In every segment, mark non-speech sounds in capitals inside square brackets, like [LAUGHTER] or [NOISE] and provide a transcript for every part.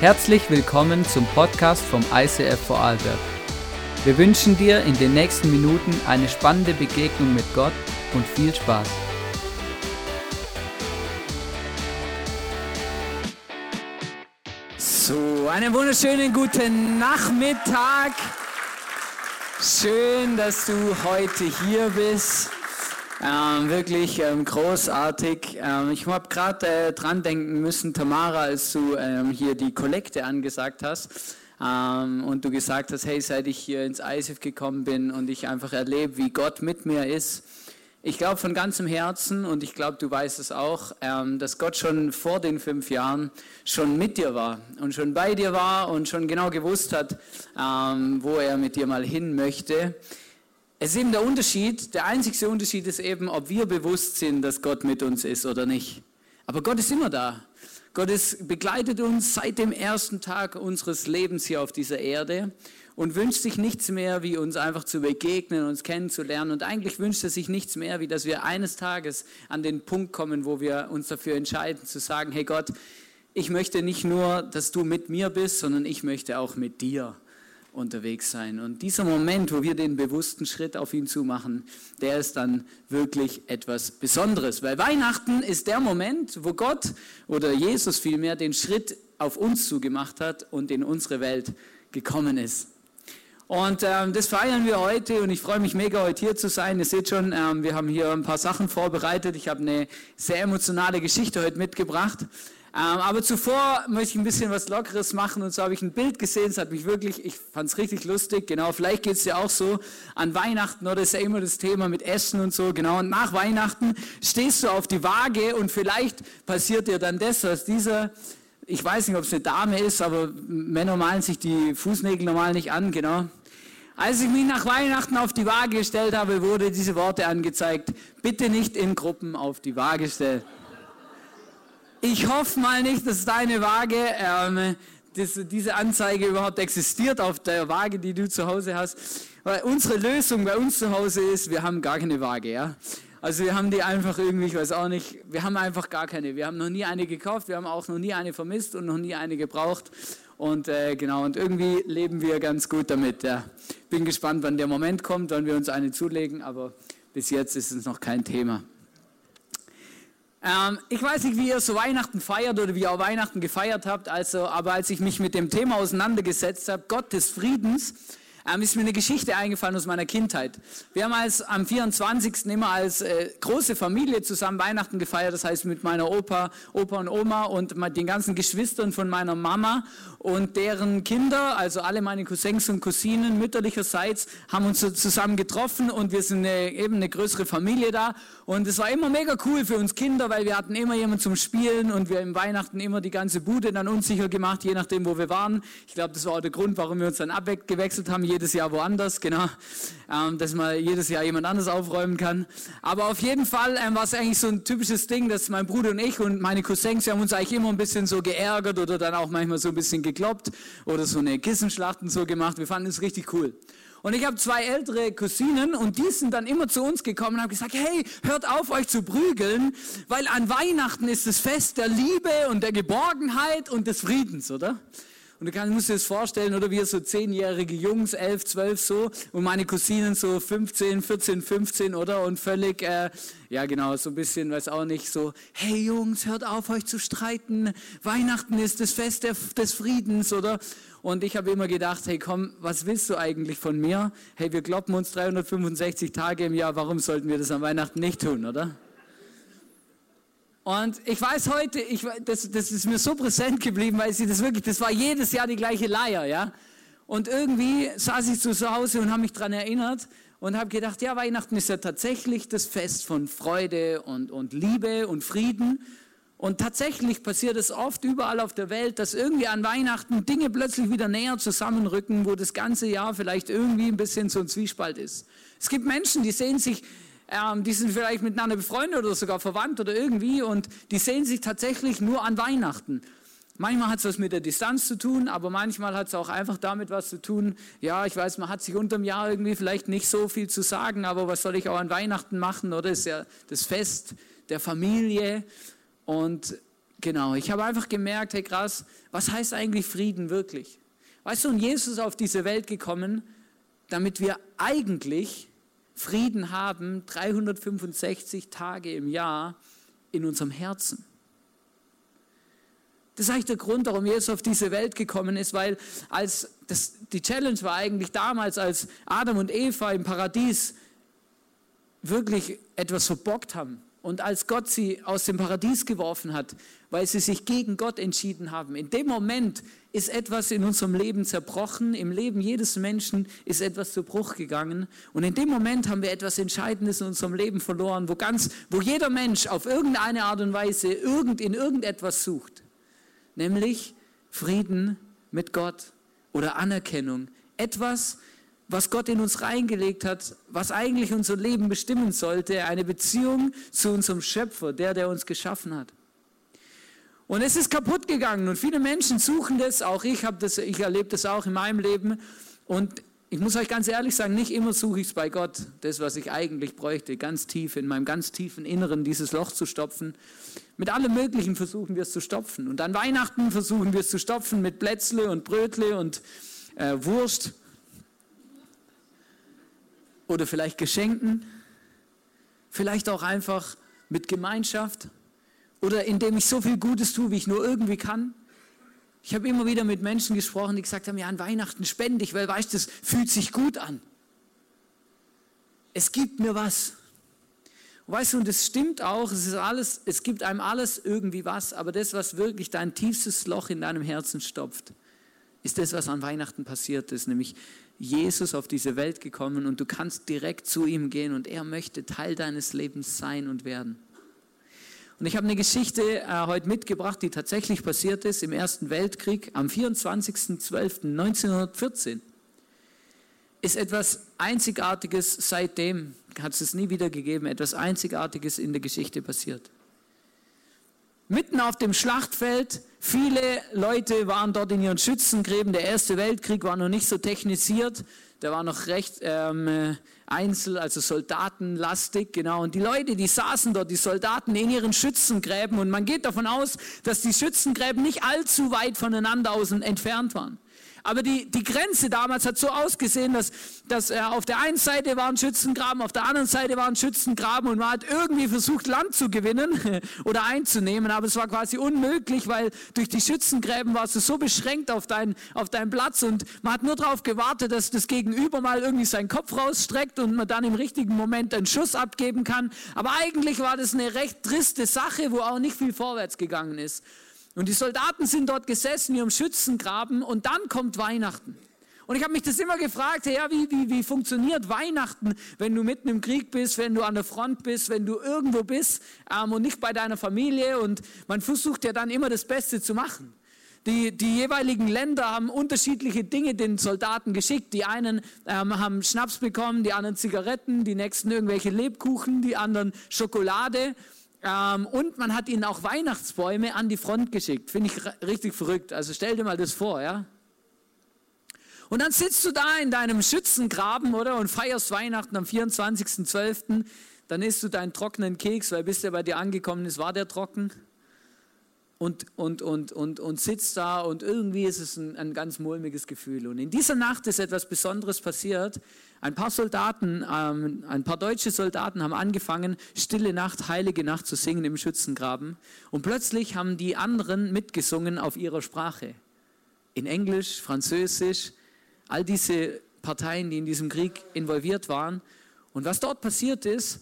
Herzlich willkommen zum Podcast vom ICF Vorarlberg. Wir wünschen dir in den nächsten Minuten eine spannende Begegnung mit Gott und viel Spaß. So, einen wunderschönen guten Nachmittag. Schön, dass du heute hier bist. Ähm, wirklich ähm, großartig. Ähm, ich habe gerade äh, dran denken müssen, Tamara, als du ähm, hier die Kollekte angesagt hast ähm, und du gesagt hast, hey, seit ich hier ins ISIF gekommen bin und ich einfach erlebe, wie Gott mit mir ist. Ich glaube von ganzem Herzen und ich glaube, du weißt es auch, ähm, dass Gott schon vor den fünf Jahren schon mit dir war und schon bei dir war und schon genau gewusst hat, wo er mit dir mal hin möchte. Es ist eben der Unterschied, der einzigste Unterschied ist eben, ob wir bewusst sind, dass Gott mit uns ist oder nicht. Aber Gott ist immer da. Gott ist, begleitet uns seit dem ersten Tag unseres Lebens hier auf dieser Erde und wünscht sich nichts mehr, wie uns einfach zu begegnen, uns kennenzulernen. Und eigentlich wünscht er sich nichts mehr, wie dass wir eines Tages an den Punkt kommen, wo wir uns dafür entscheiden, zu sagen, hey Gott, ich möchte nicht nur, dass du mit mir bist, sondern ich möchte auch mit dir unterwegs sein. Und dieser Moment, wo wir den bewussten Schritt auf ihn zumachen, der ist dann wirklich etwas Besonderes. Weil Weihnachten ist der Moment, wo Gott oder Jesus vielmehr den Schritt auf uns zugemacht hat und in unsere Welt gekommen ist. Und ähm, das feiern wir heute und ich freue mich mega, heute hier zu sein. Ihr seht schon, ähm, wir haben hier ein paar Sachen vorbereitet. Ich habe eine sehr emotionale Geschichte heute mitgebracht. Ähm, aber zuvor möchte ich ein bisschen was Lockeres machen. Und so habe ich ein Bild gesehen, es hat mich wirklich, ich fand es richtig lustig, genau, vielleicht geht es dir auch so. An Weihnachten, oder ist ja immer das Thema mit Essen und so, genau, und nach Weihnachten stehst du auf die Waage und vielleicht passiert dir dann das, was dieser, ich weiß nicht, ob es eine Dame ist, aber Männer malen sich die Fußnägel normal nicht an, genau. Als ich mich nach Weihnachten auf die Waage gestellt habe, wurde diese Worte angezeigt, bitte nicht in Gruppen auf die Waage stellen. Ich hoffe mal nicht, dass deine Waage, ähm, dass diese Anzeige überhaupt existiert auf der Waage, die du zu Hause hast. Weil unsere Lösung bei uns zu Hause ist, wir haben gar keine Waage. Ja? Also wir haben die einfach irgendwie, ich weiß auch nicht, wir haben einfach gar keine. Wir haben noch nie eine gekauft, wir haben auch noch nie eine vermisst und noch nie eine gebraucht. Und äh, genau, und irgendwie leben wir ganz gut damit. Ja. Bin gespannt, wann der Moment kommt, wann wir uns eine zulegen, aber bis jetzt ist es noch kein Thema. Ähm, ich weiß nicht, wie ihr so Weihnachten feiert oder wie ihr Weihnachten gefeiert habt, also, aber als ich mich mit dem Thema auseinandergesetzt habe, Gott des Friedens, ähm, ist mir eine Geschichte eingefallen aus meiner Kindheit. Wir haben als, am 24. immer als äh, große Familie zusammen Weihnachten gefeiert, das heißt mit meiner Opa, Opa und Oma und den ganzen Geschwistern von meiner Mama und deren Kinder, also alle meine Cousins und Cousinen mütterlicherseits, haben uns so zusammen getroffen und wir sind eine, eben eine größere Familie da und es war immer mega cool für uns Kinder, weil wir hatten immer jemanden zum Spielen und wir im Weihnachten immer die ganze Bude dann unsicher gemacht, je nachdem, wo wir waren. Ich glaube, das war auch der Grund, warum wir uns dann abgewechselt haben, jedes Jahr woanders, genau, ähm, dass man jedes Jahr jemand anderes aufräumen kann. Aber auf jeden Fall ähm, war es eigentlich so ein typisches Ding, dass mein Bruder und ich und meine Cousins, wir haben uns eigentlich immer ein bisschen so geärgert oder dann auch manchmal so ein bisschen gekloppt oder so eine Kissenschlacht und so gemacht. Wir fanden es richtig cool. Und ich habe zwei ältere Cousinen und die sind dann immer zu uns gekommen und haben gesagt, hey, hört auf euch zu prügeln, weil an Weihnachten ist das Fest der Liebe und der Geborgenheit und des Friedens, oder? Und du kannst, musst dir das vorstellen, oder wir so zehnjährige Jungs, elf, zwölf so, und meine Cousinen so 15, 14, 15, oder? Und völlig, äh, ja genau, so ein bisschen, weiß auch nicht, so, hey Jungs, hört auf euch zu streiten, Weihnachten ist das Fest der, des Friedens, oder? Und ich habe immer gedacht, hey komm, was willst du eigentlich von mir? Hey, wir kloppen uns 365 Tage im Jahr, warum sollten wir das an Weihnachten nicht tun, oder? Und ich weiß heute, ich, das, das ist mir so präsent geblieben, weil sie das wirklich, das war jedes Jahr die gleiche Leier, ja. Und irgendwie saß ich zu Hause und habe mich daran erinnert und habe gedacht, ja, Weihnachten ist ja tatsächlich das Fest von Freude und, und Liebe und Frieden. Und tatsächlich passiert es oft überall auf der Welt, dass irgendwie an Weihnachten Dinge plötzlich wieder näher zusammenrücken, wo das ganze Jahr vielleicht irgendwie ein bisschen so ein Zwiespalt ist. Es gibt Menschen, die sehen sich ähm, die sind vielleicht miteinander befreundet oder sogar verwandt oder irgendwie und die sehen sich tatsächlich nur an Weihnachten. Manchmal hat es was mit der Distanz zu tun, aber manchmal hat es auch einfach damit was zu tun. Ja, ich weiß, man hat sich unterm Jahr irgendwie vielleicht nicht so viel zu sagen, aber was soll ich auch an Weihnachten machen? Oder ist ja das Fest der Familie. Und Genau, ich habe einfach gemerkt, hey krass, was heißt eigentlich Frieden wirklich? Weißt du, und Jesus ist auf diese Welt gekommen, damit wir eigentlich Frieden haben, 365 Tage im Jahr in unserem Herzen. Das ist eigentlich der Grund, warum Jesus auf diese Welt gekommen ist, weil als das, die Challenge war eigentlich damals, als Adam und Eva im Paradies wirklich etwas verbockt haben, und als Gott sie aus dem Paradies geworfen hat, weil sie sich gegen Gott entschieden haben, in dem Moment ist etwas in unserem Leben zerbrochen, im Leben jedes Menschen ist etwas zu Bruch gegangen. Und in dem Moment haben wir etwas Entscheidendes in unserem Leben verloren, wo, ganz, wo jeder Mensch auf irgendeine Art und Weise irgend, in irgendetwas sucht. Nämlich Frieden mit Gott oder Anerkennung. Etwas, was Gott in uns reingelegt hat, was eigentlich unser Leben bestimmen sollte, eine Beziehung zu unserem Schöpfer, der, der uns geschaffen hat. Und es ist kaputt gegangen und viele Menschen suchen das, auch ich habe das, ich erlebe das auch in meinem Leben und ich muss euch ganz ehrlich sagen, nicht immer suche ich es bei Gott, das, was ich eigentlich bräuchte, ganz tief in meinem ganz tiefen Inneren dieses Loch zu stopfen. Mit allem Möglichen versuchen wir es zu stopfen. Und an Weihnachten versuchen wir es zu stopfen mit Plätzle und Brötle und äh, Wurst oder vielleicht Geschenken, vielleicht auch einfach mit Gemeinschaft oder indem ich so viel Gutes tue, wie ich nur irgendwie kann. Ich habe immer wieder mit Menschen gesprochen, die gesagt haben, ja, an Weihnachten spende ich, weil weißt du, das fühlt sich gut an. Es gibt mir was. weißt du, und es stimmt auch, es ist alles, es gibt einem alles irgendwie was, aber das, was wirklich dein tiefstes Loch in deinem Herzen stopft, ist das, was an Weihnachten passiert ist, nämlich Jesus auf diese Welt gekommen und du kannst direkt zu ihm gehen und er möchte Teil deines Lebens sein und werden. Und ich habe eine Geschichte äh, heute mitgebracht, die tatsächlich passiert ist im Ersten Weltkrieg am 24.12.1914. Ist etwas Einzigartiges seitdem, hat es nie wieder gegeben, etwas Einzigartiges in der Geschichte passiert. Mitten auf dem Schlachtfeld Viele Leute waren dort in ihren Schützengräben. Der Erste Weltkrieg war noch nicht so technisiert. Der war noch recht ähm, einzel, also soldatenlastig, genau. Und die Leute, die saßen dort, die Soldaten in ihren Schützengräben. Und man geht davon aus, dass die Schützengräben nicht allzu weit voneinander aus entfernt waren. Aber die, die Grenze damals hat so ausgesehen, dass, dass äh, auf der einen Seite war ein Schützengraben, auf der anderen Seite war ein Schützengraben und man hat irgendwie versucht, Land zu gewinnen [LAUGHS] oder einzunehmen, aber es war quasi unmöglich, weil durch die Schützengräben warst du so beschränkt auf, dein, auf deinen Platz und man hat nur darauf gewartet, dass das Gegenüber mal irgendwie seinen Kopf rausstreckt und man dann im richtigen Moment einen Schuss abgeben kann. Aber eigentlich war das eine recht triste Sache, wo auch nicht viel vorwärts gegangen ist. Und die Soldaten sind dort gesessen, ihrem Schützengraben, und dann kommt Weihnachten. Und ich habe mich das immer gefragt, ja, wie, wie, wie funktioniert Weihnachten, wenn du mitten im Krieg bist, wenn du an der Front bist, wenn du irgendwo bist ähm, und nicht bei deiner Familie. Und man versucht ja dann immer das Beste zu machen. Die, die jeweiligen Länder haben unterschiedliche Dinge den Soldaten geschickt. Die einen ähm, haben Schnaps bekommen, die anderen Zigaretten, die nächsten irgendwelche Lebkuchen, die anderen Schokolade. Ähm, und man hat ihnen auch Weihnachtsbäume an die Front geschickt. Finde ich richtig verrückt. Also stell dir mal das vor, ja. Und dann sitzt du da in deinem Schützengraben, oder? Und feierst Weihnachten am 24.12. Dann isst du deinen trockenen Keks, weil bis der bei dir angekommen ist, war der trocken und, und, und, und, und sitzt da und irgendwie ist es ein, ein ganz mulmiges Gefühl. Und in dieser Nacht ist etwas Besonderes passiert. Ein paar Soldaten, ähm, ein paar deutsche Soldaten haben angefangen, Stille Nacht, Heilige Nacht zu singen im Schützengraben. Und plötzlich haben die anderen mitgesungen auf ihrer Sprache. In Englisch, Französisch, all diese Parteien, die in diesem Krieg involviert waren. Und was dort passiert ist,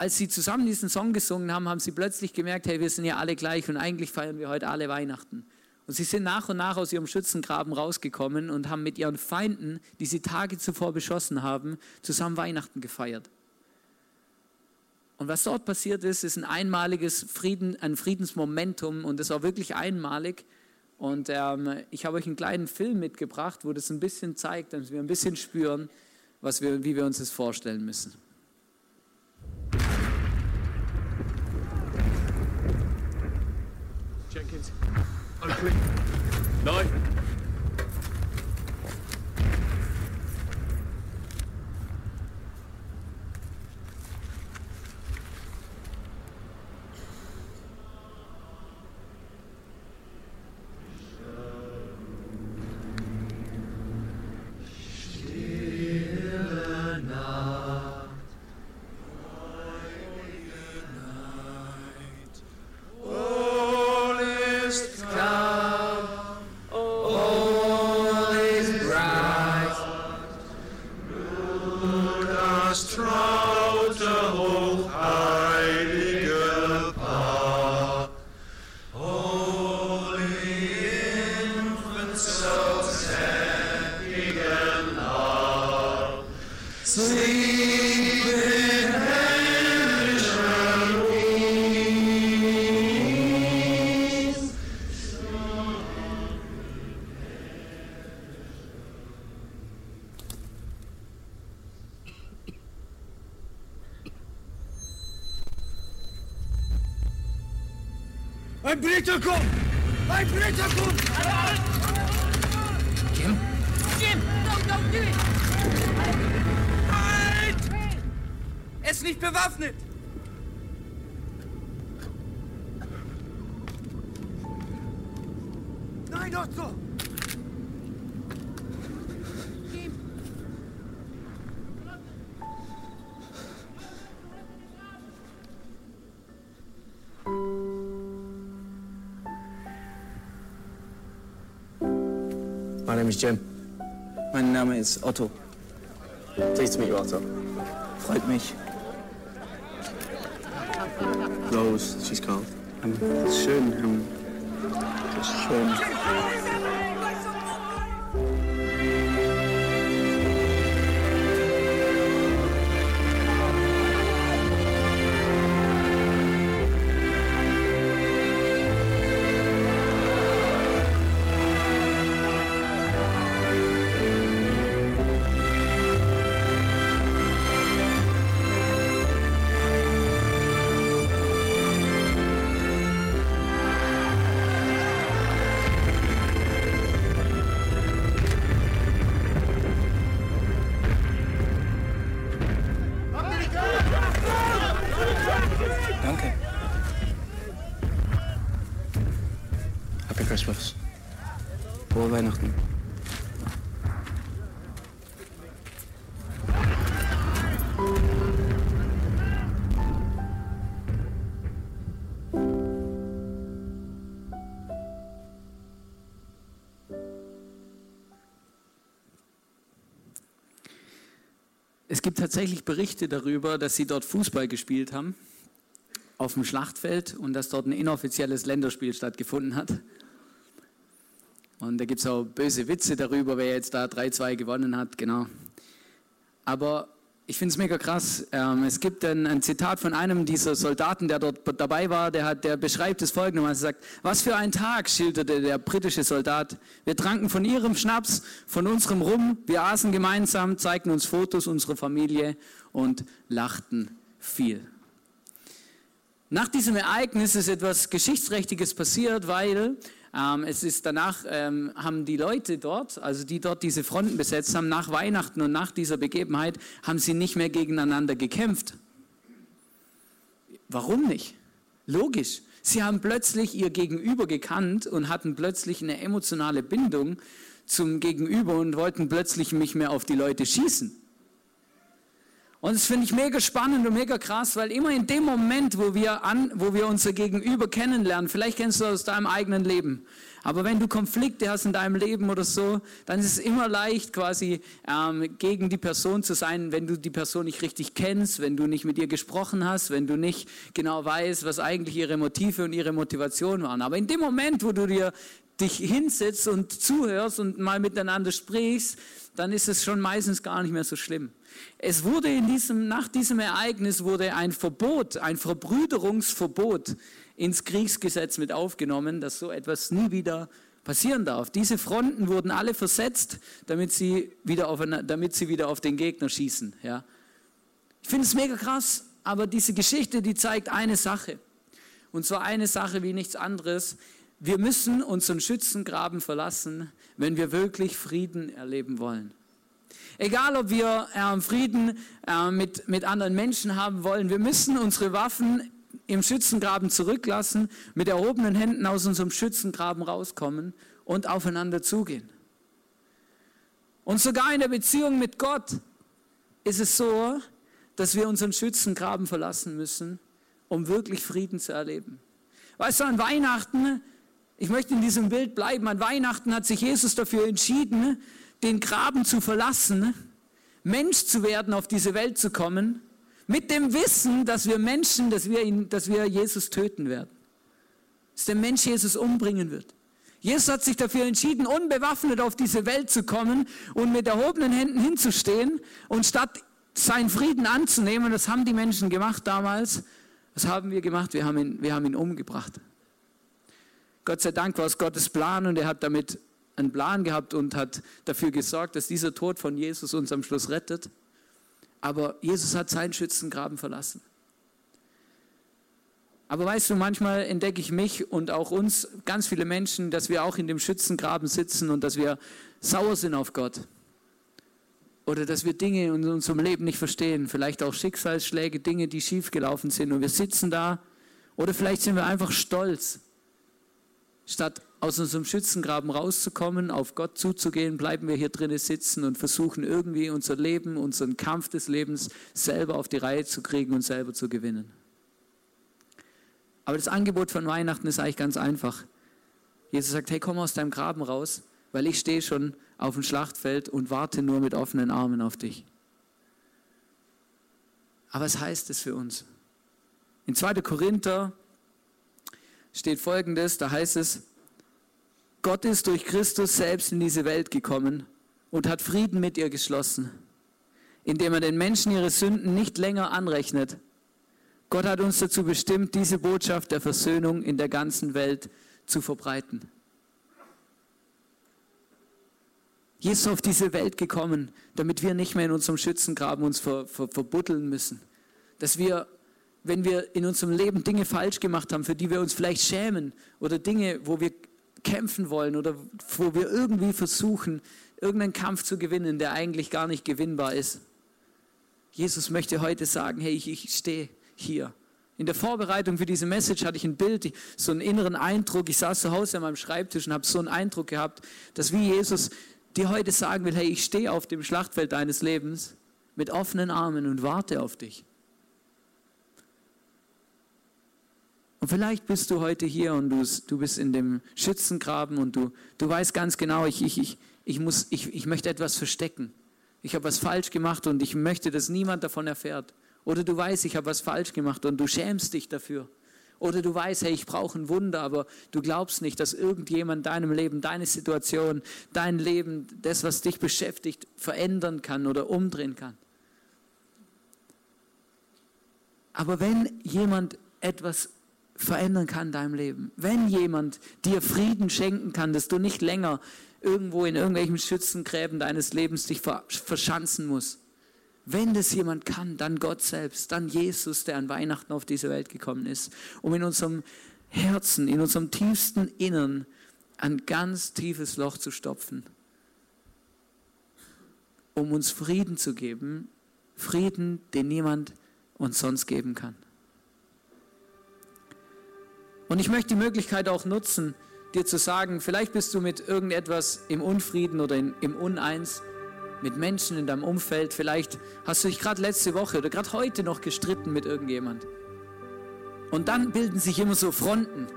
als sie zusammen diesen Song gesungen haben, haben sie plötzlich gemerkt, hey, wir sind ja alle gleich und eigentlich feiern wir heute alle Weihnachten. Und sie sind nach und nach aus ihrem Schützengraben rausgekommen und haben mit ihren Feinden, die sie Tage zuvor beschossen haben, zusammen Weihnachten gefeiert. Und was dort passiert ist, ist ein einmaliges Frieden, ein Friedensmomentum und das war wirklich einmalig. Und ähm, ich habe euch einen kleinen Film mitgebracht, wo das ein bisschen zeigt, dass wir ein bisschen spüren, was wir, wie wir uns das vorstellen müssen. Jenkins, open it. No. Ein Briter kommt! Ein Briter kommt! Jim? Jim, don't, don't do it! Halt! Er ist nicht bewaffnet! Nein, Otto! My Jim. Mein Name ist Otto. Pleased to meet you, Otto. Freut mich. Rose, she's called. Ähm, schön. Ähm, schön. Danke. Happy Christmas. Frohe Weihnachten. Es gibt tatsächlich Berichte darüber, dass sie dort Fußball gespielt haben auf dem Schlachtfeld und dass dort ein inoffizielles Länderspiel stattgefunden hat. Und da gibt es auch böse Witze darüber, wer jetzt da 3-2 gewonnen hat, genau. Aber ich finde es mega krass. Ähm, es gibt ein, ein, Zitat von einem dieser Soldaten, der dort dabei war, der, hat, der beschreibt es folgendermaßen. Er sagt, was für ein Tag, schilderte der britische Soldat. Wir tranken von ihrem Schnaps, von unserem Rum, wir aßen gemeinsam, zeigten uns Fotos unserer Familie und lachten viel. Nach diesem Ereignis ist etwas Geschichtsträchtiges passiert, weil ähm, es ist danach, ähm, haben die Leute dort, also die dort diese Fronten besetzt haben, nach Weihnachten und nach dieser Begebenheit, haben sie nicht mehr gegeneinander gekämpft. Warum nicht? Logisch. Sie haben plötzlich ihr Gegenüber gekannt und hatten plötzlich eine emotionale Bindung zum Gegenüber und wollten plötzlich nicht mehr auf die Leute schießen. Und das finde ich mega spannend und mega krass, weil immer in dem Moment, wo wir, an, wo wir unser Gegenüber kennenlernen, vielleicht kennst du das aus deinem eigenen Leben, aber wenn du Konflikte hast in deinem Leben oder so, dann ist es immer leicht, quasi ähm, gegen die Person zu sein, wenn du die Person nicht richtig kennst, wenn du nicht mit ihr gesprochen hast, wenn du nicht genau weißt, was eigentlich ihre Motive und ihre Motivation waren. Aber in dem Moment, wo du dir dich hinsetzt und zuhörst und mal miteinander sprichst, dann ist es schon meistens gar nicht mehr so schlimm. Es wurde in diesem, nach diesem Ereignis wurde ein Verbot, ein Verbrüderungsverbot ins Kriegsgesetz mit aufgenommen, dass so etwas nie wieder passieren darf. Diese Fronten wurden alle versetzt, damit sie wieder auf, damit sie wieder auf den Gegner schießen. Ja. Ich finde es mega krass, aber diese Geschichte, die zeigt eine Sache. Und zwar eine Sache wie nichts anderes. Wir müssen unseren Schützengraben verlassen, wenn wir wirklich Frieden erleben wollen. Egal, ob wir äh, Frieden äh, mit, mit anderen Menschen haben wollen, wir müssen unsere Waffen im Schützengraben zurücklassen, mit erhobenen Händen aus unserem Schützengraben rauskommen und aufeinander zugehen. Und sogar in der Beziehung mit Gott ist es so, dass wir unseren Schützengraben verlassen müssen, um wirklich Frieden zu erleben. Weißt du, an Weihnachten, ich möchte in diesem Bild bleiben, an Weihnachten hat sich Jesus dafür entschieden, den Graben zu verlassen, Mensch zu werden, auf diese Welt zu kommen, mit dem Wissen, dass wir Menschen, dass wir, ihn, dass wir Jesus töten werden. Dass der Mensch Jesus umbringen wird. Jesus hat sich dafür entschieden, unbewaffnet auf diese Welt zu kommen und mit erhobenen Händen hinzustehen und statt seinen Frieden anzunehmen, das haben die Menschen gemacht damals, was haben wir gemacht? Wir haben ihn, wir haben ihn umgebracht. Gott sei Dank war es Gottes Plan und er hat damit einen Plan gehabt und hat dafür gesorgt, dass dieser Tod von Jesus uns am Schluss rettet. Aber Jesus hat seinen Schützengraben verlassen. Aber weißt du, manchmal entdecke ich mich und auch uns, ganz viele Menschen, dass wir auch in dem Schützengraben sitzen und dass wir sauer sind auf Gott. Oder dass wir Dinge in unserem Leben nicht verstehen. Vielleicht auch Schicksalsschläge, Dinge, die schiefgelaufen sind. Und wir sitzen da. Oder vielleicht sind wir einfach stolz. Statt aus unserem Schützengraben rauszukommen, auf Gott zuzugehen, bleiben wir hier drinnen sitzen und versuchen irgendwie unser Leben, unseren Kampf des Lebens selber auf die Reihe zu kriegen und selber zu gewinnen. Aber das Angebot von Weihnachten ist eigentlich ganz einfach. Jesus sagt, hey, komm aus deinem Graben raus, weil ich stehe schon auf dem Schlachtfeld und warte nur mit offenen Armen auf dich. Aber was heißt es für uns? In 2. Korinther steht folgendes, da heißt es, Gott ist durch Christus selbst in diese Welt gekommen und hat Frieden mit ihr geschlossen, indem er den Menschen ihre Sünden nicht länger anrechnet. Gott hat uns dazu bestimmt, diese Botschaft der Versöhnung in der ganzen Welt zu verbreiten. Jesus ist auf diese Welt gekommen, damit wir nicht mehr in unserem Schützengraben uns ver, ver, verbuddeln müssen. Dass wir, wenn wir in unserem Leben Dinge falsch gemacht haben, für die wir uns vielleicht schämen oder Dinge, wo wir kämpfen wollen oder wo wir irgendwie versuchen, irgendeinen Kampf zu gewinnen, der eigentlich gar nicht gewinnbar ist. Jesus möchte heute sagen, hey, ich, ich stehe hier. In der Vorbereitung für diese Message hatte ich ein Bild, so einen inneren Eindruck. Ich saß zu Hause an meinem Schreibtisch und habe so einen Eindruck gehabt, dass wie Jesus dir heute sagen will, hey, ich stehe auf dem Schlachtfeld deines Lebens mit offenen Armen und warte auf dich. Und vielleicht bist du heute hier und du, du bist in dem Schützengraben und du, du weißt ganz genau, ich, ich, ich, ich, muss, ich, ich möchte etwas verstecken. Ich habe was falsch gemacht und ich möchte, dass niemand davon erfährt. Oder du weißt, ich habe was falsch gemacht und du schämst dich dafür. Oder du weißt, hey, ich brauche ein Wunder, aber du glaubst nicht, dass irgendjemand deinem Leben, deine Situation, dein Leben, das, was dich beschäftigt, verändern kann oder umdrehen kann. Aber wenn jemand etwas verändern kann in deinem Leben, wenn jemand dir Frieden schenken kann, dass du nicht länger irgendwo in irgendwelchen Schützengräben deines Lebens dich verschanzen musst, wenn das jemand kann, dann Gott selbst, dann Jesus, der an Weihnachten auf diese Welt gekommen ist, um in unserem Herzen, in unserem tiefsten Innern ein ganz tiefes Loch zu stopfen, um uns Frieden zu geben, Frieden, den niemand uns sonst geben kann. Und ich möchte die Möglichkeit auch nutzen, dir zu sagen, vielleicht bist du mit irgendetwas im Unfrieden oder in, im Uneins mit Menschen in deinem Umfeld. Vielleicht hast du dich gerade letzte Woche oder gerade heute noch gestritten mit irgendjemand. Und dann bilden sich immer so Fronten.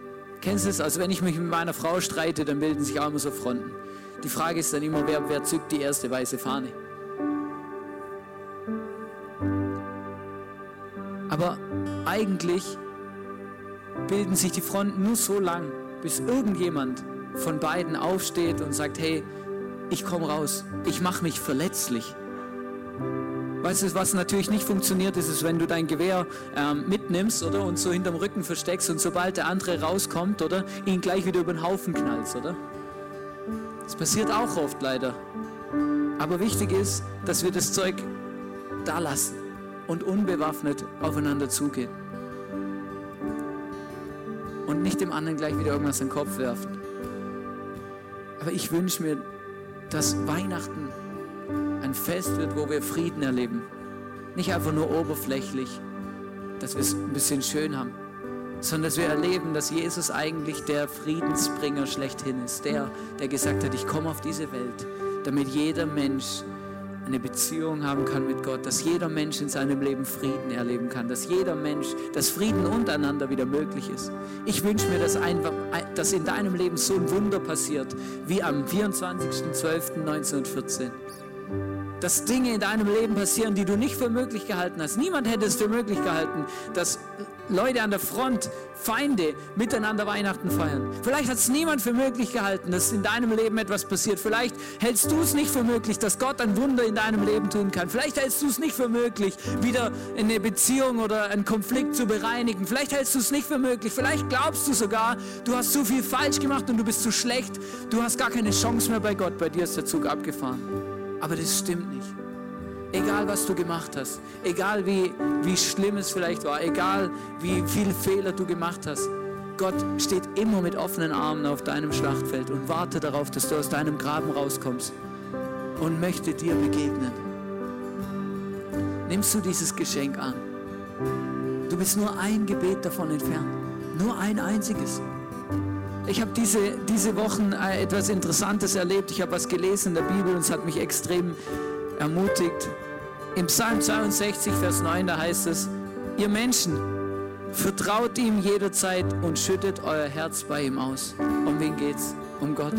Kennst du es? Also wenn ich mich mit meiner Frau streite, dann bilden sich auch immer so Fronten. Die Frage ist dann immer, wer, wer zückt die erste weiße Fahne? Aber eigentlich bilden sich die Fronten nur so lang, bis irgendjemand von beiden aufsteht und sagt, hey, ich komme raus, ich mache mich verletzlich. Weißt du, was natürlich nicht funktioniert, ist es, wenn du dein Gewehr ähm, mitnimmst, oder? Und so hinterm Rücken versteckst und sobald der andere rauskommt, oder? Ihn gleich wieder über den Haufen knallst, oder? Das passiert auch oft leider. Aber wichtig ist, dass wir das Zeug da lassen und unbewaffnet aufeinander zugehen. Und nicht dem anderen gleich wieder irgendwas in den Kopf werfen. Aber ich wünsche mir, dass Weihnachten ein Fest wird, wo wir Frieden erleben. Nicht einfach nur oberflächlich, dass wir es ein bisschen schön haben, sondern dass wir erleben, dass Jesus eigentlich der Friedensbringer schlechthin ist. Der, der gesagt hat, ich komme auf diese Welt, damit jeder Mensch eine Beziehung haben kann mit Gott, dass jeder Mensch in seinem Leben Frieden erleben kann, dass jeder Mensch, dass Frieden untereinander wieder möglich ist. Ich wünsche mir, dass, einfach, dass in deinem Leben so ein Wunder passiert, wie am 24.12.1914 dass Dinge in deinem Leben passieren, die du nicht für möglich gehalten hast. Niemand hätte es für möglich gehalten, dass Leute an der Front, Feinde, miteinander Weihnachten feiern. Vielleicht hat es niemand für möglich gehalten, dass in deinem Leben etwas passiert. Vielleicht hältst du es nicht für möglich, dass Gott ein Wunder in deinem Leben tun kann. Vielleicht hältst du es nicht für möglich, wieder eine Beziehung oder einen Konflikt zu bereinigen. Vielleicht hältst du es nicht für möglich. Vielleicht glaubst du sogar, du hast zu viel falsch gemacht und du bist zu schlecht. Du hast gar keine Chance mehr bei Gott. Bei dir ist der Zug abgefahren. Aber das stimmt nicht. Egal was du gemacht hast, egal wie, wie schlimm es vielleicht war, egal wie viele Fehler du gemacht hast, Gott steht immer mit offenen Armen auf deinem Schlachtfeld und wartet darauf, dass du aus deinem Graben rauskommst und möchte dir begegnen. Nimmst du dieses Geschenk an? Du bist nur ein Gebet davon entfernt, nur ein einziges. Ich habe diese, diese Wochen äh, etwas Interessantes erlebt. Ich habe was gelesen in der Bibel und es hat mich extrem ermutigt. Im Psalm 62, Vers 9, da heißt es, ihr Menschen, vertraut ihm jederzeit und schüttet euer Herz bei ihm aus. Um wen geht's? Um Gott.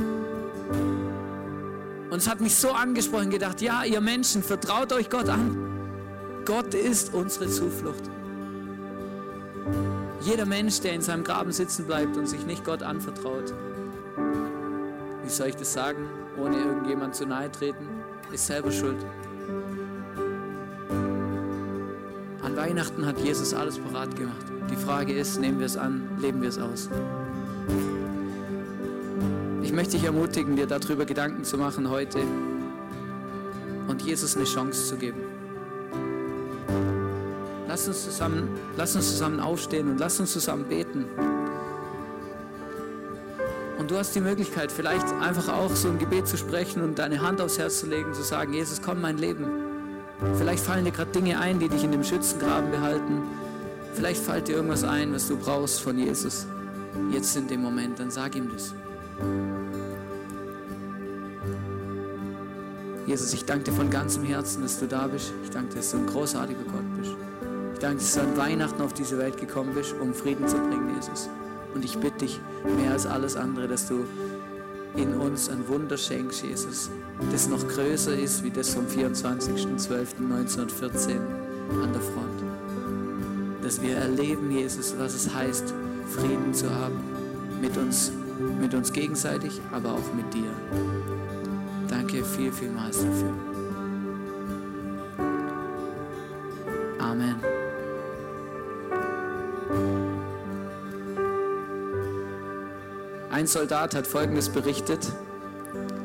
Und es hat mich so angesprochen, gedacht, ja, ihr Menschen, vertraut euch Gott an. Gott ist unsere Zuflucht. Jeder Mensch, der in seinem Graben sitzen bleibt und sich nicht Gott anvertraut, wie soll ich das sagen, ohne irgendjemand zu nahe treten, ist selber schuld. An Weihnachten hat Jesus alles parat gemacht. Die Frage ist, nehmen wir es an, leben wir es aus? Ich möchte dich ermutigen, dir darüber Gedanken zu machen heute und Jesus eine Chance zu geben. Lass uns zusammen, lass uns zusammen aufstehen und lass uns zusammen beten. Und du hast die Möglichkeit, vielleicht einfach auch so ein Gebet zu sprechen und deine Hand aufs Herz zu legen, zu sagen, Jesus, komm mein Leben. Vielleicht fallen dir gerade Dinge ein, die dich in dem Schützengraben behalten. Vielleicht fällt dir irgendwas ein, was du brauchst von Jesus. Jetzt in dem Moment, dann sag ihm das. Jesus, ich danke dir von ganzem Herzen, dass du da bist. Ich danke dir, dass du ein großartiger Gott bist. Ich danke, dass du an Weihnachten auf diese Welt gekommen bist, um Frieden zu bringen, Jesus. Und ich bitte dich mehr als alles andere, dass du in uns ein Wunder schenkst, Jesus, das noch größer ist wie das vom 24.12.1914 an der Front. Dass wir erleben, Jesus, was es heißt, Frieden zu haben mit uns, mit uns gegenseitig, aber auch mit dir. Danke viel, vielmals dafür. Ein Soldat hat Folgendes berichtet.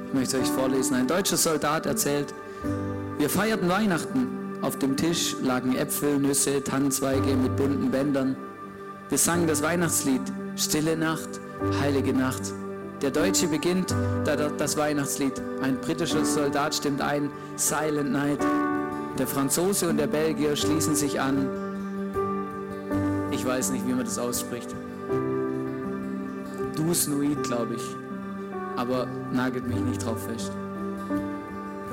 Ich möchte euch vorlesen. Ein deutscher Soldat erzählt, wir feierten Weihnachten. Auf dem Tisch lagen Äpfel, Nüsse, Tannenzweige mit bunten Bändern. Wir sangen das Weihnachtslied Stille Nacht, heilige Nacht. Der Deutsche beginnt das Weihnachtslied. Ein britischer Soldat stimmt ein Silent Night. Der Franzose und der Belgier schließen sich an. Ich weiß nicht, wie man das ausspricht. Dusnuit, glaube ich. Aber nagelt mich nicht drauf fest.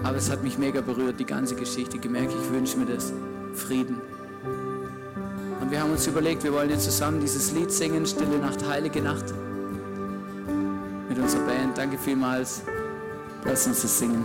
Aber es hat mich mega berührt, die ganze Geschichte. Gemerkt, ich wünsche mir das. Frieden. Und wir haben uns überlegt, wir wollen jetzt zusammen dieses Lied singen, Stille Nacht, Heilige Nacht. Mit unserer Band. Danke vielmals. Lass uns das singen.